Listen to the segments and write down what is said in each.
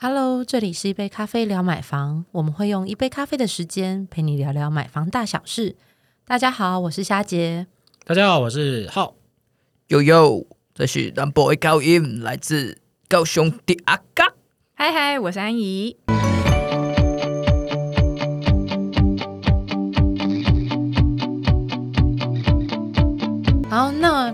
Hello，这里是一杯咖啡聊买房，我们会用一杯咖啡的时间陪你聊聊买房大小事。大家好，我是虾杰。大家好，我是浩。悠悠，这是 Number 高音，来自高雄的阿嘎。嗨嗨，我是安怡。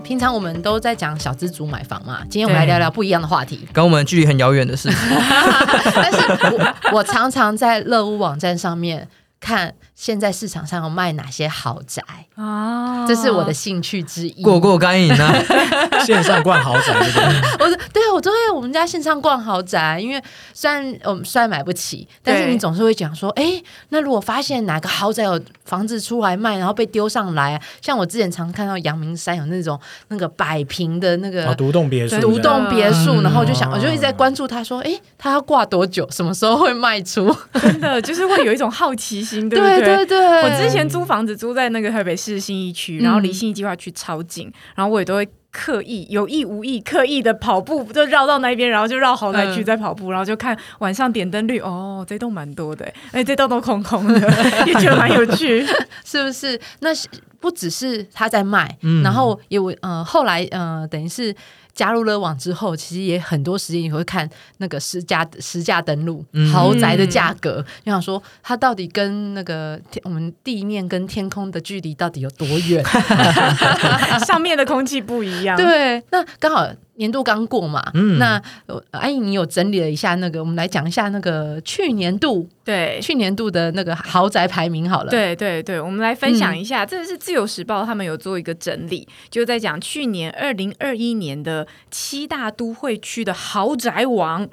平常我们都在讲小资族买房嘛，今天我们来聊聊不一样的话题。跟我们距离很遥远的事情，但是我我常常在乐屋网站上面看现在市场上有卖哪些豪宅，哦，这是我的兴趣之一。过过干瘾啊！线上逛豪宅，对不对？我是对啊，我都会我们家线上逛豪宅，因为虽然我们虽然买不起，但是你总是会讲说，哎，那如果发现哪个豪宅有房子出来卖，然后被丢上来，像我之前常看到阳明山有那种那个百平的那个哦，独栋别墅，独栋别墅，嗯然后我就想，哦我就一直在关注他说，哎，他要挂多久，什么时候会卖出？真的就是会有一种好奇心，对不对对？对对，我之前租房子租在那个台北市信义区，然后离嗯信义计划区超近，然后我也都会刻意有意无意刻意的跑步，就绕到那边，然后就绕豪宅区嗯在跑步，然后就看晚上点灯率，哦，这栋蛮多的，哎，这栋都空空的，也觉得蛮有趣。是不是？那是不只是他在卖，嗯然后有呃后来呃等于是加入了网之后，其实也很多时间也会看那个实价实价登录、嗯。豪宅的价格，就想说它到底跟那个天我们地面跟天空的距离到底有多远？上面的空气不一样，对，那刚好年度刚过嘛，嗯那呃安怡你有整理了一下那个，我们来讲一下那个去年度对去年度的那个豪宅排名好了。，对对对，我们来分享一下，这个是自由时报他们有做一个整理，就在讲去年二零二一年的七大都会区的豪宅王。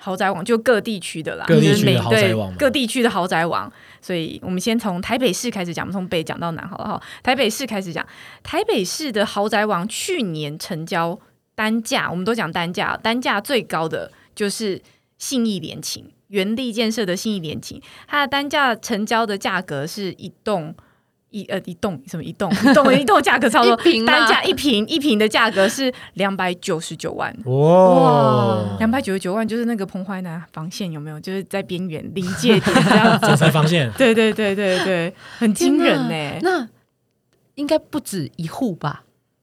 豪宅王就各地区的啦，各地区的豪宅王嘛对各地区的豪宅王。所以我们先从台北市开始讲，我们从北讲到南好了哈。台北市开始讲，台北市的豪宅王去年成交单价，我们都讲单价，单价最高的就是信义联勤，原地建设的信义联勤，它的单价成交的价格是一栋一呃一栋什么一栋？一栋一栋价格差不多。平单价一平一平的价格是两百九十九万。哇，两百九十九万就是那个彭淮南防线有没有？就是在边缘临界点这样子。总裁防线，对对对对对，很惊人呢、那应该不止一户吧？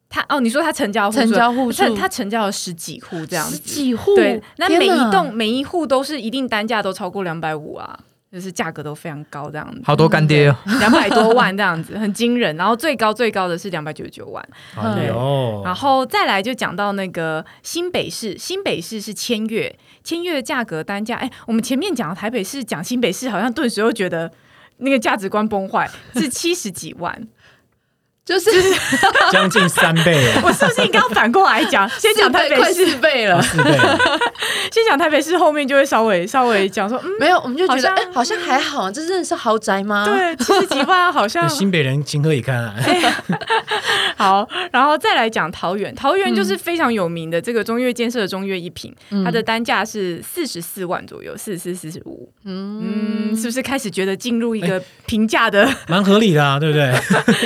他哦，你说他成交户数成交户数他他成交了十几户这样子十子。几户，对，那每一栋每一户都是一定单价都超过两百五啊，就是价格都非常高这样子。好多干爹哦。两百多万这样子，很惊人。然后最高最高的是两百九十九万，哎呦，然后再来就讲到那个新北市，新北市是千月，千月的价格单价，哎，我们前面讲台北市，讲新北市，好像顿时又觉得那个价值观崩坏，是七十几万。就是 将近三倍了，我是不是应该要反过来讲？先讲台北快市，四倍了。四倍，先讲台北市，后面就会稍微稍微讲说，嗯，没有，我们就觉得，哎，好像还好，这真的是豪宅吗？，对，七十几万好像新北人情何以堪啊？好，然后再来讲桃园，桃园就是非常有名的这个中越建设的中越一品，它的单价是四十四万左右，四十四、四十五，嗯，是不是开始觉得进入一个平价的？蛮合理的啊，对不对？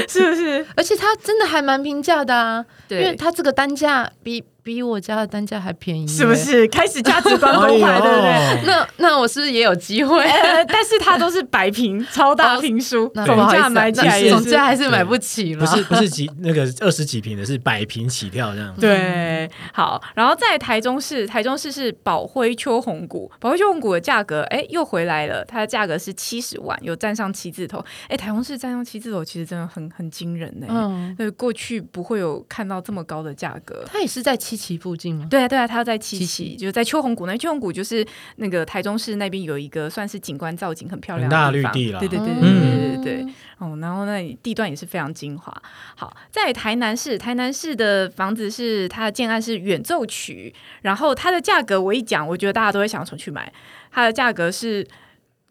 是不是？而且它真的还蛮平价的啊，因为对，它这个单价比比我家的单价还便宜，是不？是开始价值观崩坏，对不对？那 那我是不是也有机会？呃，但是它都是百平超大平书，总价买起来总是价还是买不起了。不是不是几那个二十几平的，是百平起跳这样。对，好，然后在台中市，台中市是宝辉秋红谷，宝辉秋红谷的价格，哎，又回来了，它的价格是七十万，有站上七字头，哎，台中市站上七字头，其实真的很很惊人呢。嗯，对，过去不会有看到这么高的价格。它也是在七期附近吗？对啊，对啊，它在七七期，就是在秋红谷那秋红谷就是那个台中市那边有一个算是景观造景很漂亮的大的地方，绿地了对对对对嗯对对对对。哦，然后那里地段也是非常精华。好，在台南市，台南市的房子是它的建案是远奏曲，然后它的价格我一讲，我觉得大家都会想出去买，它的价格是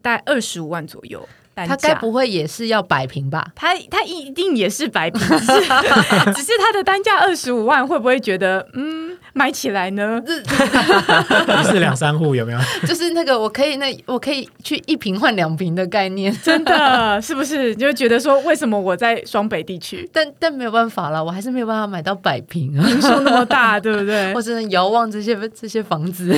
大概二十五万左右。单他该。不会也是要摆平吧？他他一定也是摆平，只是他的单价二十五万，会不会觉得嗯买起来呢？一室两三户有没有？就是那个我可以那我可以去一瓶换两瓶的概念，真的是不是？你就觉得说为什么我在双北地区但但没有办法了，我还是没有办法买到百平啊，营收那么大，对不对我？只能遥望这些这些房子。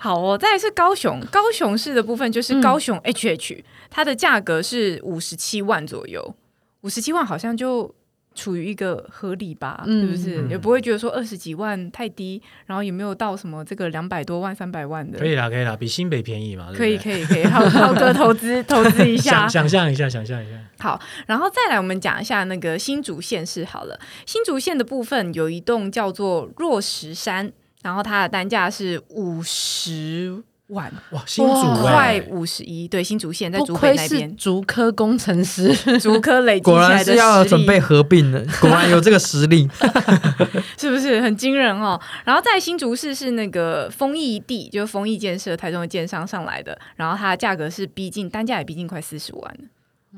好哦，再来是高雄，高雄市的部分就是高雄 HH，、它的价格是五十七万左右，五十七万好像就处于一个合理吧，嗯是不是？也不会觉得说二十几万太低，然后也没有到什么这个两百多万、三百万的，可以啦，可以啦，比新北便宜嘛，可以，可以，可以，浩浩哥投资投资一下想。想象一下，想象一下，好，然后再来我们讲一下那个新竹县市好了。新竹县的部分有一栋叫做若石山，然后它的单价是五十万，哇，新竹哇快哎，五十一。对，新竹县在竹北那边，竹科工程师，竹科累积起果来的然是要准备合并的，果然有这个实力。是不是？很惊人哦？然后在新竹市是那个丰益地，就是丰益建设台中的建商上来的，然后它的价格是逼近单价也逼近快四十万，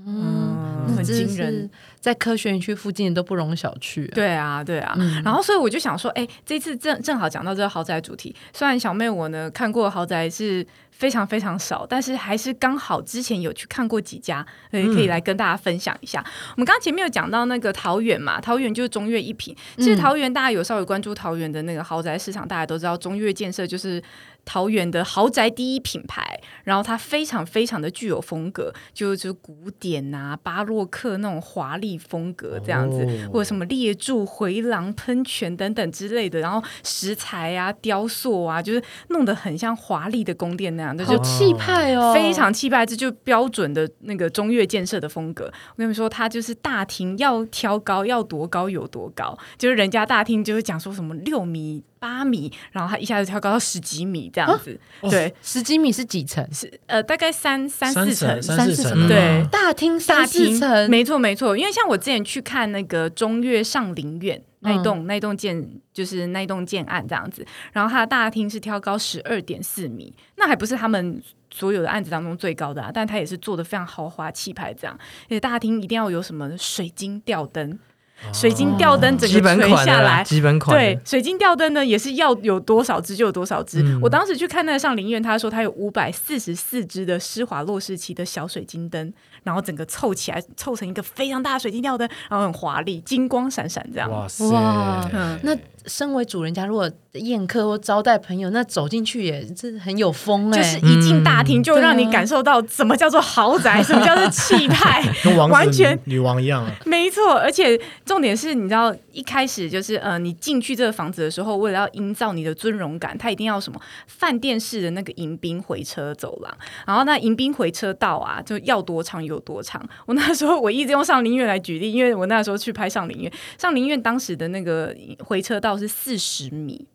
嗯，很惊人。在科学园区附近都不容小觑、啊。对啊，对啊。嗯然后所以我就想说，哎，这次正正好讲到这个豪宅主题，虽然小妹我呢看过豪宅是非常非常少，但是还是刚好之前有去看过几家，所以可以来跟大家分享一下。我们刚刚前面有讲到那个桃园嘛，桃园就是中越一品。其实嗯桃园大家有稍微关注桃园的那个豪宅市场，大家都知道中越建设就是。桃园的豪宅第一品牌，然后它非常非常的具有风格，就就是古典啊、巴洛克那种华丽风格这样子，哦或者什么列柱、回廊、喷泉等等之类的，然后石材啊、雕塑啊，就是弄得很像华丽的宫殿那样，的就好气派哦，非常气派，这就标准的那个中越建设的风格。我跟你们说，它就是大厅要挑高，要多高有多高，就是人家大厅就是讲说什么六米、八米，然后它一下子跳高到十几米这样子。哦对，十几米是几层？是呃大概三三三四层层，。三四层对大厅大三四厅层，没错没错，因为像我之前去看那个中越上林苑那一嗯栋、那一栋建，就是那一栋建案这样子，然后它的大厅是挑高十二点四米，那还不是他们。所有的案子当中最高的啊，但它也是做的非常豪华气派，这样。而且大厅一定要有什么水晶吊灯，水晶吊灯整个垂下来，基本款，对，水晶吊灯呢也是要有多少只就有多少只。嗯。我当时去看那个上林苑，他说他有五百四十四只的施华洛世奇的小水晶灯，然后整个凑起来凑成一个非常大的水晶吊灯，然后很华丽，金光闪闪这样。哇塞，哇嗯。那身为主人家，如果宴客或招待朋友，那走进去也是很有风哎、就是一进大厅就让你感受到什么叫做豪宅，什么叫做气派，跟王完全女王一样啊，没错，而且重点是，你知道一开始就是呃，你进去这个房子的时候，为了要营造你的尊荣感，它一定要什么？饭店式的那个迎宾回车走廊，然后那迎宾回车道啊，就要多长有多长。我那时候我一直用上林苑来举例，因为我那时候去拍上林苑，上林苑当时的那个回车道是四十米。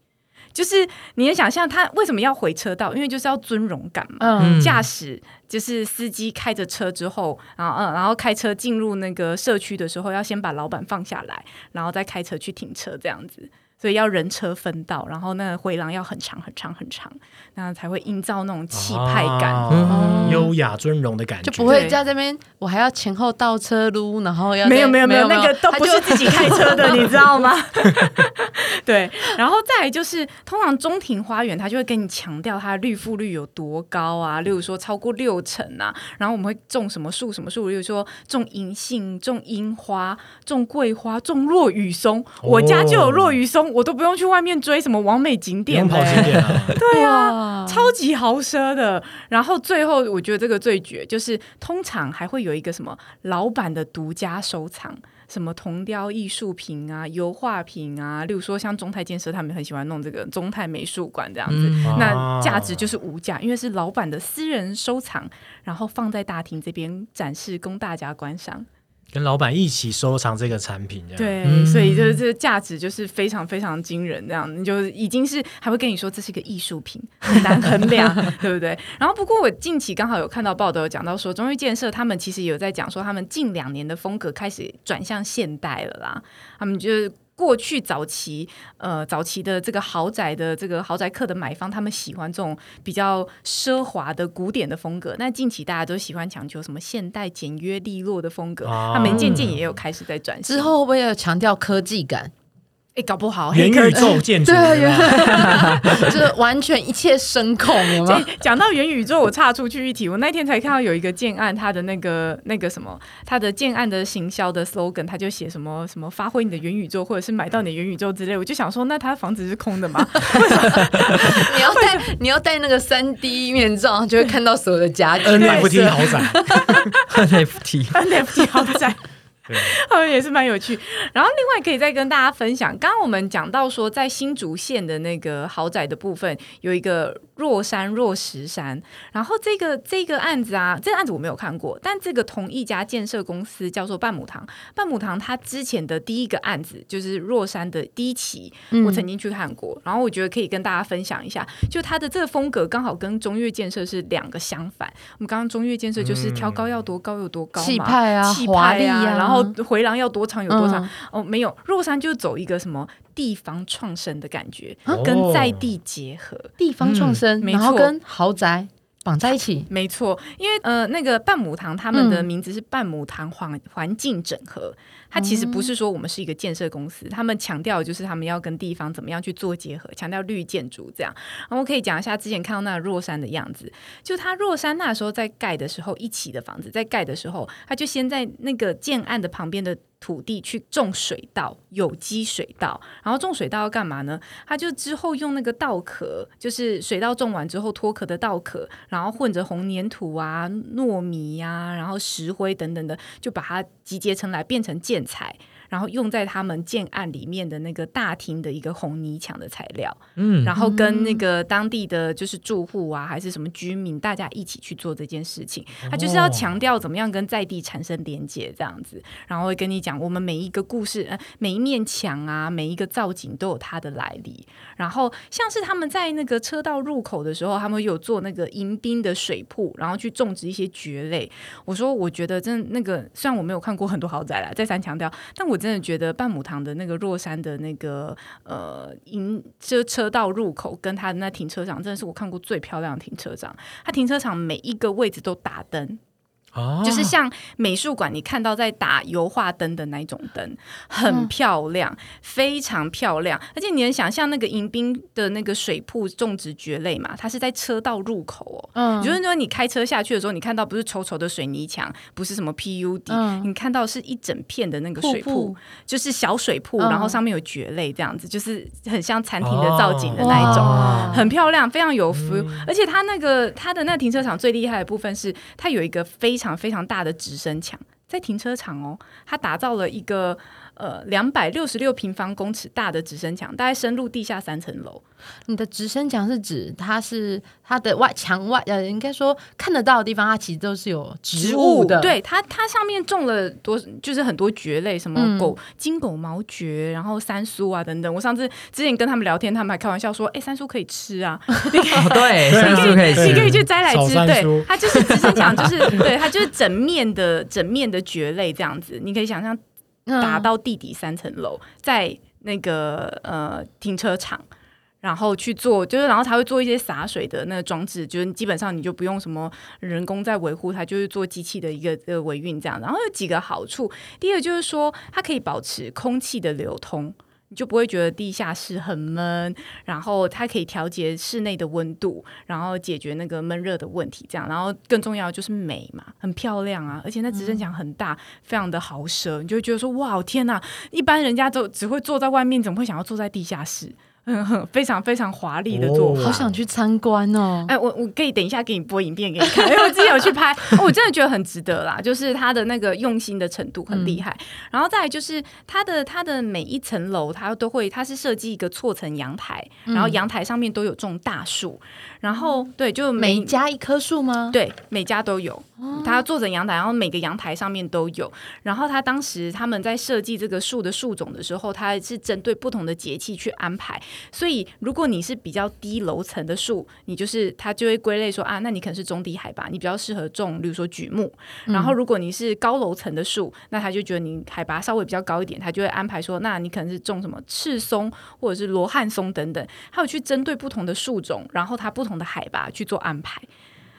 就是你能想象他为什么要回车道？因为就是要尊荣感嘛。嗯，驾驶就是司机开着车之后，然后嗯，然后开车进入那个社区的时候，要先把老板放下来，然后再开车去停车这样子。所以要人车分道，然后那个回廊要很长很长很长，那才会营造那种气派感。啊优雅尊荣的感觉，就不会在这边，我还要前后倒车撸，然后要没有再没没有没有，那个都不是自己开车的，你知道吗？对，然后再来就是，通常中庭花园它就会跟你强调它的绿覆率有多高啊，例如说超过六成啊，然后我们会种什么树什么树，例如说种银杏、种樱花、种桂花、种落羽松，我家就有落羽松，我都不用去外面追什么完美景点嘞跑景点啊，对啊，超级豪奢的。然后最后，我觉得这个最绝，就是通常还会有一个什么老板的独家收藏。什么铜雕艺术品啊、油画品啊，例如说像中泰建设，他们很喜欢弄这个中泰美术馆这样子，嗯那价值就是无价，因为是老板的私人收藏，然后放在大厅这边展示，供大家观赏。跟老板一起收藏这个产品，这样，对，嗯所以就是这个价值就是非常非常惊人，这样你就已经是还会跟你说这是一个艺术品，很难衡量，对不对？然后不过我近期刚好有看到报道有讲到说，中裕建设他们其实有在讲说，他们近两年的风格开始转向现代了啦，他们就是。过去早期呃早期的这个豪宅的这个豪宅客的买方，他们喜欢这种比较奢华的古典的风格。那近期大家都喜欢强求什么现代简约利落的风格，哦他们渐渐也有开始在转型。之后会不会要强调科技感？哎，搞不好元宇宙建筑，对 就是完全一切声控，有没有？对，讲到元宇宙，我岔出去一题。我那天才看到有一个建案，它的那个那个什么，它的建案的行销的 slogan，他就写什么什么发挥你的元宇宙，或者是买到你的元宇宙之类。我就想说，那它房子是空的吗？你要戴你要戴那个三 D 面罩，就会看到所有的家具。NFT 豪宅，NFT，NFT 豪宅。也是蛮有趣。然后另外可以再跟大家分享，刚刚我们讲到说，在新竹县的那个豪宅的部分，有一个若山若石山。然后这个这个案子啊，这个案子我没有看过，但这个同一家建设公司叫做半亩堂。半亩堂它之前的第一个案子就是若山的第一期，我曾经去看过。然后我觉得可以跟大家分享一下，就它的这个风格刚好跟中越建设是两个相反。我们刚刚中越建设就是挑高要多高有多高嘛，气派啊气华派啊然后回廊要多长有多长、嗯。哦，没有，若山就走一个什么地方创生的感觉，哦跟在地结合。地方创生，然后错跟豪宅绑在一起。没错，因为呃，那个半亩堂他们的嗯。名字是半亩堂环环境整合，它其实不是说我们是一个建设公司，他们强调就是他们要跟地方怎么样去做结合，强调绿建筑这样。然后我可以讲一下之前看到那个若山的样子，就它若山那时候在盖的时候，一起的房子在盖的时候，他就先在那个建案的旁边的。土地去种水稻，有机水稻，然后种水稻要干嘛呢？他就之后用那个稻壳，就是水稻种完之后脱壳的稻壳，然后混着红粘土啊、糯米呀、然后石灰等等的，就把它集结成来变成建材，然后用在他们建案里面的那个大厅的一个红泥墙的材料，嗯，然后跟那个当地的就是住户啊，还是什么居民，大家一起去做这件事情。他就是要强调怎么样跟在地产生连接这样子，然后会跟你讲我们每一个故事，呃，每一面墙啊，每一个造景都有它的来历。然后像是他们在那个车道入口的时候，他们有做那个迎宾的水铺，然后去种植一些蕨类。我说，我觉得真那个，虽然我没有看过很多豪宅啦，再三强调，但我真的觉得半亩塘的那个若山的那个呃迎车车道入口跟它的那停车场，真的是我看过最漂亮的停车场。它停车场每一个位置都打灯，哦就是像美术馆你看到在打油画灯的那一种灯，很漂亮，非常漂亮。而且你能想象那个迎宾的那个水铺种植蕨类嘛？它是在车道入口哦。嗯就是说，你开车下去的时候，你看到不是稠稠的水泥墙，不是什么 PUD，、嗯你看到是一整片的那个水铺，就是小水铺，嗯然后上面有蕨类这样子，就是很像餐厅的造景的那一种。哇很漂亮，非常有 feel，、而且它那个它的那停车场最厉害的部分是，它有一个非场非常大的直升墙，在停车场哦，他打造了一个呃两百六十六平方公尺大的直升墙，大概深入地下三层楼。你的直升墙是指它是它的外墙外呃，应该说看得到的地方，它其实都是有植物的。，对它它上面种了多就是很多蕨类，什么嗯狗、金狗毛蕨，然后三叔啊等等。我上次之前跟他们聊天，他们还开玩笑说，哎，三叔可以吃啊，哦，对，山猪可以你可以，去摘来吃，对它就是直升墙，就是对它就是整面的整面的蕨类这样子，你可以想象嗯打到地底三层楼，在那个呃停车场。然后去做，就是然后他会做一些洒水的那个装置，就是基本上你就不用什么人工在维护它，就是做机器的一个呃维运这样。然后有几个好处，第一个就是说它可以保持空气的流通。你就不会觉得地下室很闷，然后它可以调节室内的温度，然后解决那个闷热的问题，这样，然后更重要就是美嘛，很漂亮啊，而且那直升墙很大，非常的豪奢，你就会觉得说哇天呐，一般人家都只会坐在外面，怎么会想要坐在地下室？非常非常华丽的做法。哦好想去参观哦。哎，我我可以等一下给你播影片给你看，因为我自己有去拍，哦我真的觉得很值得啦，就是他的那个用心的程度很厉害。然后再来就是它的它的每一层楼，它都会，它是设计一个错层阳台，然后阳台上面都有种大树，然后对，就每每家一棵树吗？对每家都有，它做成阳台，然后每个阳台上面都有。然后他当时他们在设计这个树的树种的时候，它是针对不同的节气去安排。所以如果你是比较低楼层的树，你就是它就会归类说啊，那你可能是中低海拔，你比较适合种，比如说榉木。然后如果你是高楼层的树，那他就觉得你海拔稍微比较高一点，他就会安排说，那你可能是种什么赤松或者是罗汉松等等，还有去针对不同的树种，然后它不同的海拔去做安排。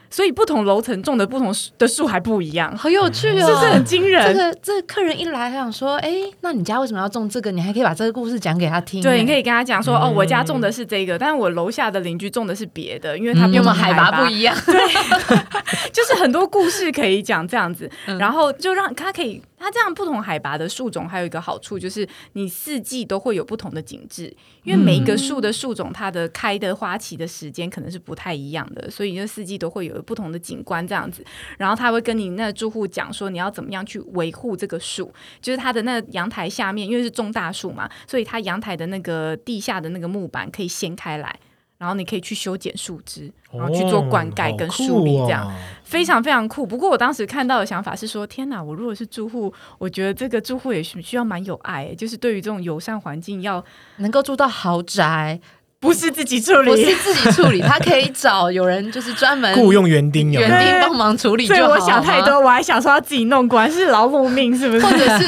所以不同楼层种的不同的树还不一样，好有趣哦，是不是很惊人？这个这个客人一来，他想说，哎，那你家为什么要种这个？你还可以把这个故事讲给他听。对，你可以，跟他讲说，哦，我家种的是这个，但是我楼下的邻居种的是别的，因为他们因为我们海海拔不一样。对就是很多故事可以讲这样子，然后就让他可以，他这样不同海拔的树种还有一个好处就是你四季都会有不同的景致，因为每一个树的树种它的开的花期的时间可能是不太一样的，所以这四季都会有不同的景观这样子。然后他会跟你那住户讲说你要怎么样去维护这个树，就是它的那阳台下面，因为是种大树嘛，所以它阳台的那个地下的那个木板可以掀开来。然后你可以去修剪树枝，然后去做灌溉跟梳理，这样、非常非常酷。不过我当时看到的想法是说，天哪！我如果是住户，我觉得这个住户也需需要蛮有爱，就是对于这种友善环境要能够住到豪宅，不是自己处理不是。自己处理，他可以找有人就是专门雇佣园丁有没有园丁帮忙处理就好。所以我想太多，我还想说要自己弄，果然是劳碌命，是不是？或者是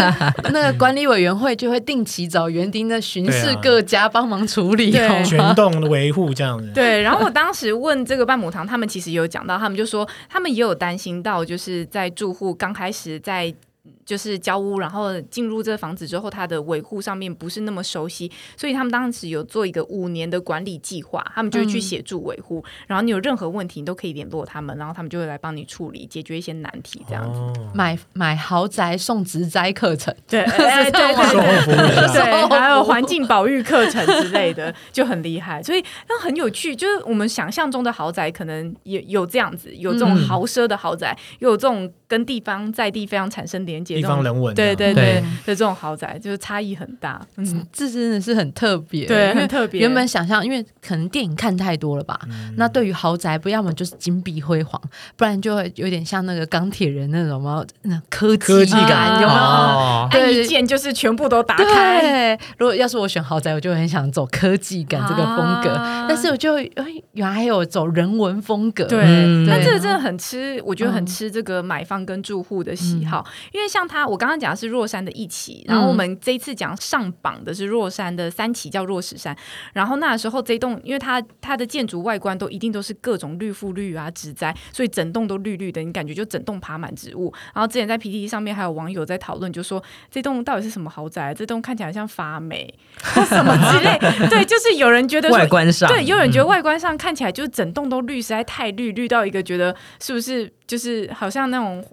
那个管理委员会就会定期找园丁的巡视啊各家帮忙处理，对好吗全栋的维护这样子。对，然后我当时问这个半亩堂，他们其实有讲到，他们就说他们也有担心到，就是在住户刚开始在。就是交屋，然后进入这个房子之后，它的维护上面不是那么熟悉，所以他们当时有做一个五年的管理计划，他们就会去协助维护。然后你有任何问题，你都可以联络他们，然后他们就会来帮你处理，解决一些难题，这样子。哦，买买豪宅送植栽课程，对，哎对还有环境保育课程之类的，就很厉害。所以那很有趣，就是我们想象中的豪宅，可能也有这样子，有这种嗯豪奢的豪宅，又有这种跟地方在地非常产生连接，地方人文。对对对对的这种豪宅，就是差异很大。嗯，这真的是很特别，对，很特别。原本想象，因为可能电影看太多了吧，嗯那对于豪宅，不要么就是金碧辉煌，不然就会有点像那个钢铁人那种嘛，那科科技感感有没有？哦，按对一键就是全部都打开。如果要是我选豪宅，我就很想走科技感这个风格，啊但是我就哎，原来还有走人文风格，对，嗯但这个真的很吃，我觉得很嗯吃这个买方跟住户的喜好，因为像他，我刚刚讲的是若山的一期，然后我们这一次讲上榜的是若山的三期，叫若石山。然后那时候这栋，因为它它的建筑外观都一定都是各种绿覆绿啊植栽，所以整栋都绿绿的，你感觉就整栋爬满植物。然后之前在 PTT 上面还有网友在讨论，就说这栋到底是什么豪宅？这栋看起来像发霉或什么之类。对，就是有人觉得外观上，对，有人觉得嗯外观上看起来就是整栋都绿，实在太绿，绿到一个觉得是不是就是好像那种。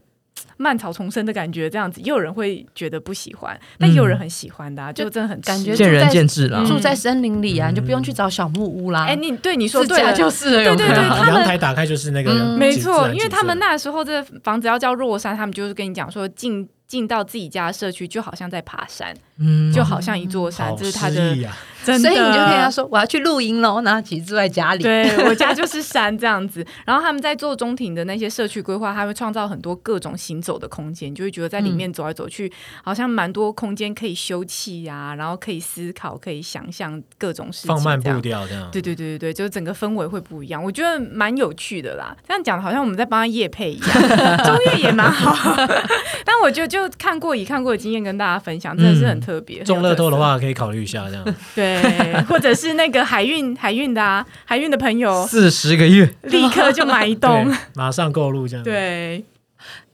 蔓草丛生的感觉，这样子，也有人会觉得不喜欢，但也有人很喜欢的、啊，就真的很感觉见仁住在见智啦。嗯。住在森林里啊，你就不用去找小木屋啦，哎、你对你说对了，就是对对对阳台打开就是那个嗯。没错，因为他们那时候这房子要叫若山，他们就是跟你讲说进。进到自己家社区，就好像在爬山，嗯就好像一座山，好这是他的诗意啊，真的。所以你就跟他说我要去露营喽，然后其实住在家里，对我家就是山这样子。然后他们在做中庭的那些社区规划，他会创造很多各种行走的空间，就会觉得在里面走来走去，好像蛮多空间可以休憩呀、然后可以思考，可以想象各种事情，放慢步。调这样。对对对对对，就是整个氛围会不一样，我觉得蛮有趣的啦。这样讲好像我们在帮他夜配一样，中越也蛮好。但我觉得就看过已看过的经验跟大家分享，真的是很特别。中乐透的，话可以考虑一下这样。对，或者是那个海运海运的啊，海运的朋友四十个月，立刻就买一栋。马上购入这样。，对，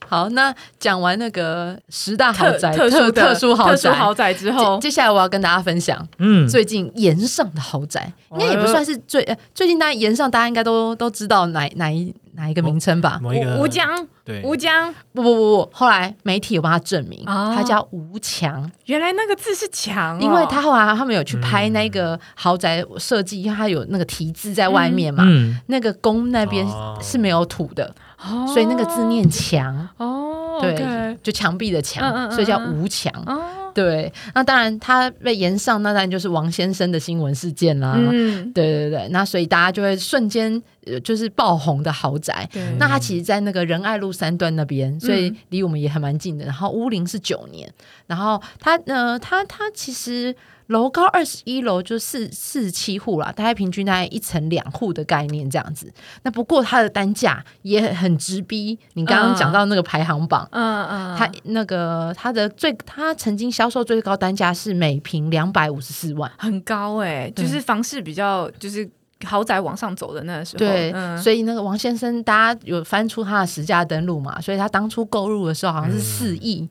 好，那讲完那个十大豪宅、特特殊豪宅，特殊豪宅之后。接，接下来我要跟大家分享嗯，最近岩上的豪宅，应该也不算是最呃，最近大家岩上大家应该都都知道哪哪一哪一个名称吧？某一个吴吴江，对。吴江，不不不不，后来媒体有帮他证明，哦。他叫吴强，原来那个字是强哦，因为他后来他们有去拍那嗯。个豪宅设计，因为他有那个题字在外面嘛，嗯，那个宫那边哦。是没有土的，哦所以那个字念墙，哦，对就墙壁的墙，嗯嗯嗯所以叫嗯吴墙。哦，对，那当然他被延上，那当然就是王先生的新闻事件啦。嗯，对对对，那所以大家就会瞬间呃就是爆红的豪宅。那它其实，在那个仁爱路三段那边，所以离我们也还蛮近的。然后屋龄是九年，然后它呃，它它其实楼高二十一楼就四四十七户啦，大概平均大概一层两户的概念这样子。那不过它的单价也很直逼你刚刚讲到那个排行榜。嗯嗯，它那个它的最，它曾经销售最高单价是每平两百五十四万，很高哎、对就是房市比较就是豪宅往上走的那个时候，对，嗯、所以那个王先生，大家有翻出他的实价登录嘛？所以他当初购入的时候好像是四亿，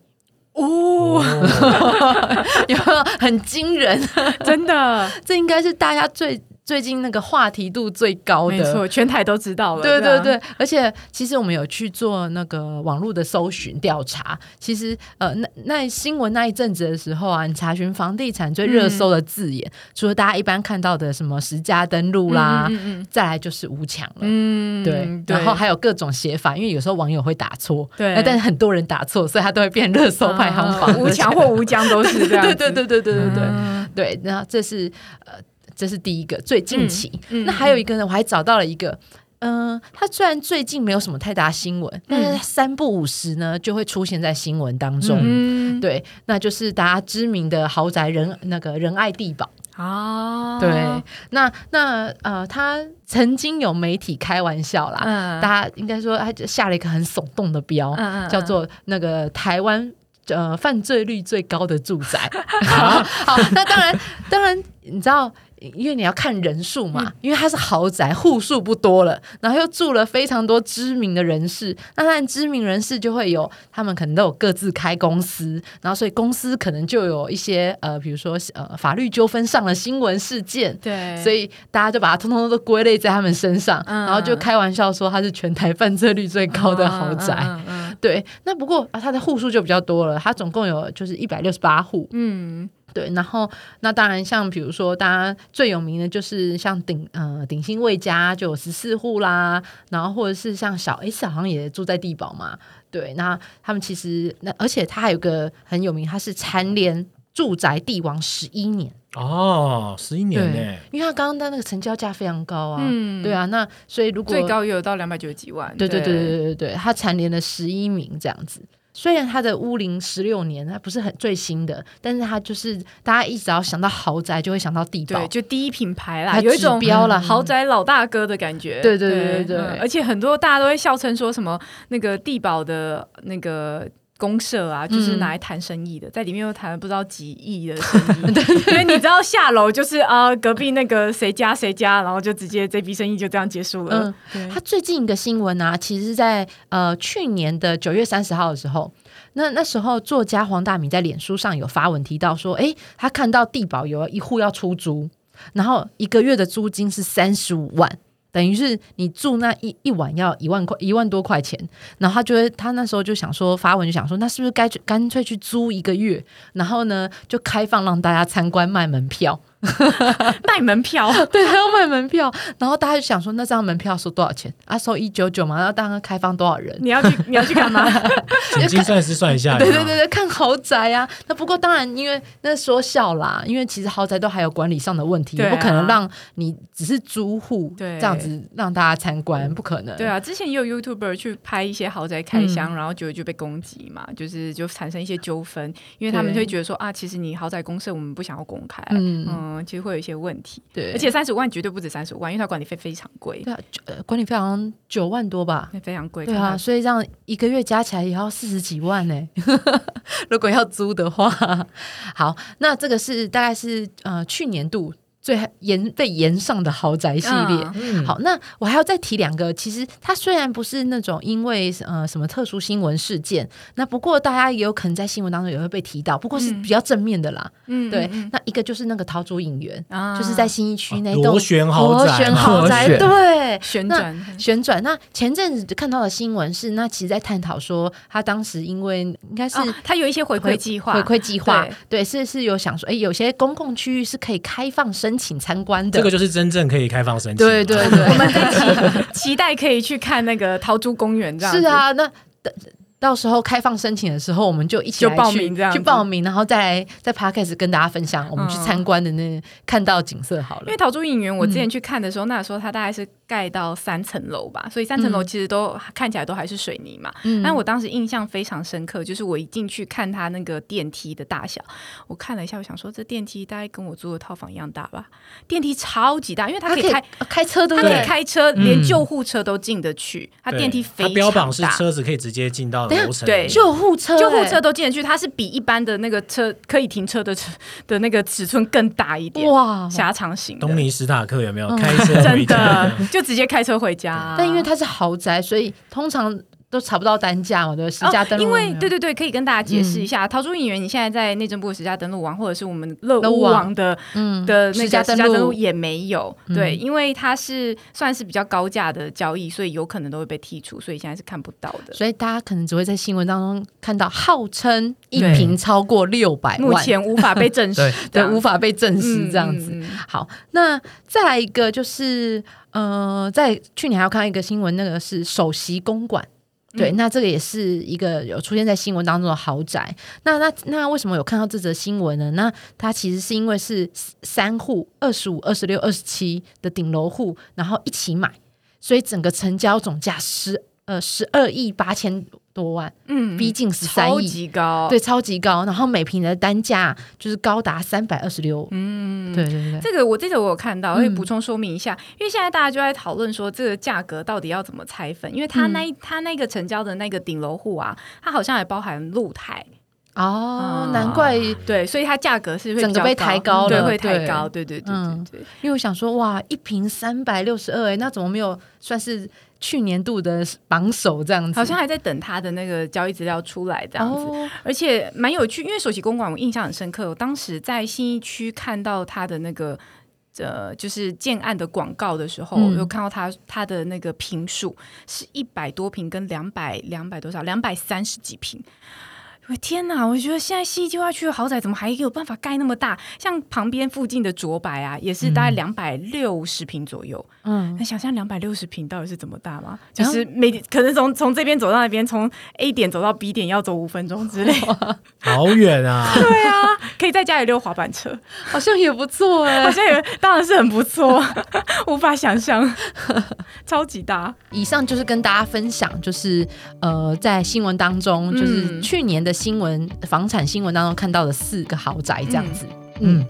哦，有没有？很惊人？真的。这应该是大家最最近那个话题度最高的。没错，全台都知道了，对对对，而且其实我们有去做那个网络的搜寻调查，其实呃，那那新闻那一阵子的时候啊，你查询房地产最热搜的字眼，除了大家一般看到的什么十家登录啦，嗯嗯嗯再来就是无墙了。嗯，对，嗯然后还有各种写法，因为有时候网友会打错，对。那但是很多人打错，所以他都会变热搜排行榜。嗯无墙或无疆都是这样子，对对对对对对对、嗯。对，那这是呃，这是第一个最近期。嗯那还有一个呢，我还找到了一个。嗯，他虽然最近没有什么太大新闻，但是三不五时呢就会出现在新闻当中。嗯，对，那就是大家知名的豪宅仁那个仁爱地堡。啊，对，那那呃，他曾经有媒体开玩笑啦，嗯大家应该说他就下了一个很耸动的标，叫做那个台湾呃犯罪率最高的住宅。好，那当然当然你知道。因为你要看人数嘛，因为它是豪宅，户数不多了，然后又住了非常多知名的人士，那当然知名人士就会有，他们可能都有各自开公司，然后所以公司可能就有一些呃，比如说呃法律纠纷上了新闻事件，对，所以大家就把它通通都归类在他们身上，嗯。然后就开玩笑说它是全台犯罪率最高的豪宅。对，那不过啊，它的户数就比较多了，它总共有就是一百六十八户。嗯对，然后那当然像比如说大家最有名的就是像鼎呃鼎新魏家就有十四户啦，然后或者是像小 S 好像也住在地堡嘛。对，那他们其实那而且他还有个很有名，他是蝉联住宅帝王十一年。哦，十一年呢，，因为他刚刚的那个成交价非常高啊，嗯对啊，那所以如果最高也有到两百九十几万，对对对对对对对，他蝉联了十一名这样子。虽然它的屋龄十六年，它不是很最新的，但是它就是大家一只要想到豪宅，就会想到地堡对，。就第一品牌啦，有一种豪宅老大哥的感觉。对对对对而且很多大家都会笑称说什么那个地堡的那个。公社啊，就是拿来谈生意的，在里面又谈了不知道几亿的生意，因为你知道下楼就是啊、隔壁那个谁家谁家，然后就直接这笔生意就这样结束了。嗯他最近一个新闻啊，其实是在呃去年的九月三十号的时候，那那时候作家黄大米在脸书上有发文提到说，诶，他看到地保有一户要出租，然后一个月的租金是三十五万。等于是你住那一一晚要一万块一万多块钱，然后他就会他那时候就想说发文就想说，那是不是该去干脆去租一个月，然后呢就开放让大家参观卖门票，卖门票，对，他要卖门票，然后大家就想说，那这样门票收多少钱？啊，收一九九嘛，然后当然开放多少人？你要去你要去干嘛？请精算师算一下，对对对对，看豪宅啊。那不过当然，因为那说笑啦，因为其实豪宅都还有管理上的问题，对啊。也不可能让你只是租户对。这样子让大家参观，不可能。对啊，之前也有 YouTuber 去拍一些豪宅开箱，嗯。然后结果就被攻击嘛，就是就产生一些纠纷，因为他们就会觉得说啊，其实你豪宅公社我们不想要公开，嗯。嗯其实会有一些问题，对，而且三十五万绝对不止三十五万，因为它管理费非常贵，对啊，呃管理费好像九万多吧。非常贵。对啊，所以这样一个月加起来也要四十几万呢、如果要租的话，好，那这个是大概是呃去年度最延被延上的豪宅系列。好，那我还要再提两个。其实它虽然不是那种因为呃什么特殊新闻事件，那不过大家也有可能在新闻当中也会被提到，不过是比较正面的啦。嗯对，那一个就是那个桃竹影园，啊。就是在新一区那哦栋螺旋豪宅。螺旋豪宅，对，旋转，旋转。那前阵子看到的新闻是，那其实在探讨说，他当时因为应该是哦，它有一些回馈计划，回馈计划。对，是是有想说，哎，有些公共区域是可以开放申请参观的。这个就是真正可以开放申请。对对对，我们在期期待可以去看那个桃珠公园这样。是，啊，那。到时候开放申请的时候，我们就一起就报来去名这样去报名，然后再来在 podcast 跟大家分享我们去嗯参观的那看到景色好了因为。桃竹影园，我之嗯前去看的时候，那时候它大概是盖到三层楼吧，所以三层楼其实都看起来都还是水泥嘛。嗯但我当时印象非常深刻，就是我一进去看它那个电梯的大小，我看了一下，我想说这电梯大概跟我租的套房一样大吧？电梯超级大，因为它它可以可以开。呃开车，对它可以？开车，连嗯救护车都进得去。它电梯非常大它标榜是车子可以直接进到对。救护车，救护车欸都进得去，它是比一般的那个车可以停车的车的那个尺寸更大一点，哇！狭长型东尼史塔克有没有？嗯。开车回真的？就直接开车回家啊、但因为它是豪宅，所以通常都查不到单价嘛，对？实价登录、哦，因为对对对，可以跟大家解释一嗯下，桃竹影园你现在在内政部的实价登录网，或者是我们乐屋网网的嗯的那个实价登录录也没有，嗯对，因为它是算是比较高价的交易，所以有可能都会被剔除，所以现在是看不到的。所以大家可能只会在新闻当中看到号称一对瓶超过六百万，目前无法被证实 对，对无法被证实嗯这样子。好，那再来一个就是呃，在去年还要看到一个新闻，那个是首席公馆。对，嗯那这个也是一个有出现在新闻当中的豪宅。那那那为什么有看到这则新闻呢？那它其实是因为是三户二十五、二十六、二十七的顶楼户，然后一起买，所以整个成交总价十呃十二亿八千多万，嗯逼近十三亿超。级高，对，超级高，然后每平的单价就是高达三百二十六，嗯，对对对，这个我这个我有看到，嗯。可以补充说明一下，因为现在大家就在讨论说这个价格到底要怎么拆分，因为它那一、它那个成交的那个顶楼户啊，它好像也包含露台，哦，嗯难怪，对，所以它价格是会整个被抬高对，了会抬高，对对对嗯。对对。因为我想说，哇，一瓶三百六十二，哎，那怎么没有算是去年度的榜首这样子？好像还在等他的那个交易资料出来这样子，哦，而且蛮有趣，因为首席公馆我印象很深刻，我当时在信义区看到他的那个。呃，就是建案的广告的时候，嗯有看到他他的那个平数是一百多平，跟两百两百多少，两百三十几平。我天哪！我觉得现在西计划区的豪宅怎么还有办法盖那么大？像旁边附近的卓白啊，也是大概两百六十平左右。嗯，那想象两百六十平到底是怎么大吗？就是每可能从从这边走到那边，从 A 点走到 B 点要走五分钟之类。好远啊！对啊，可以在家里溜滑板车，好像也不错哎好。像也当然是很不错，无法想象，超级大。以上就是跟大家分享，就是呃，在新闻当中，就是嗯去年的新闻房产新闻当中看到的四个豪宅这样子。嗯，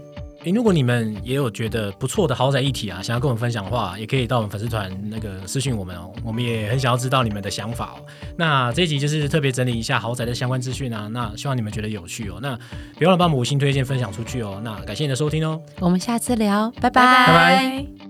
诶，如果你们也有觉得不错的豪宅议题啊，想要跟我们分享的话，也可以到我们粉丝团那个私讯我们哦，我们也很想要知道你们的想法哦。那这一集就是特别整理一下豪宅的相关资讯啊，那希望你们觉得有趣哦。那别忘了帮我们五星推荐分享出去哦。那感谢你的收听哦。我们下次聊，拜拜拜拜。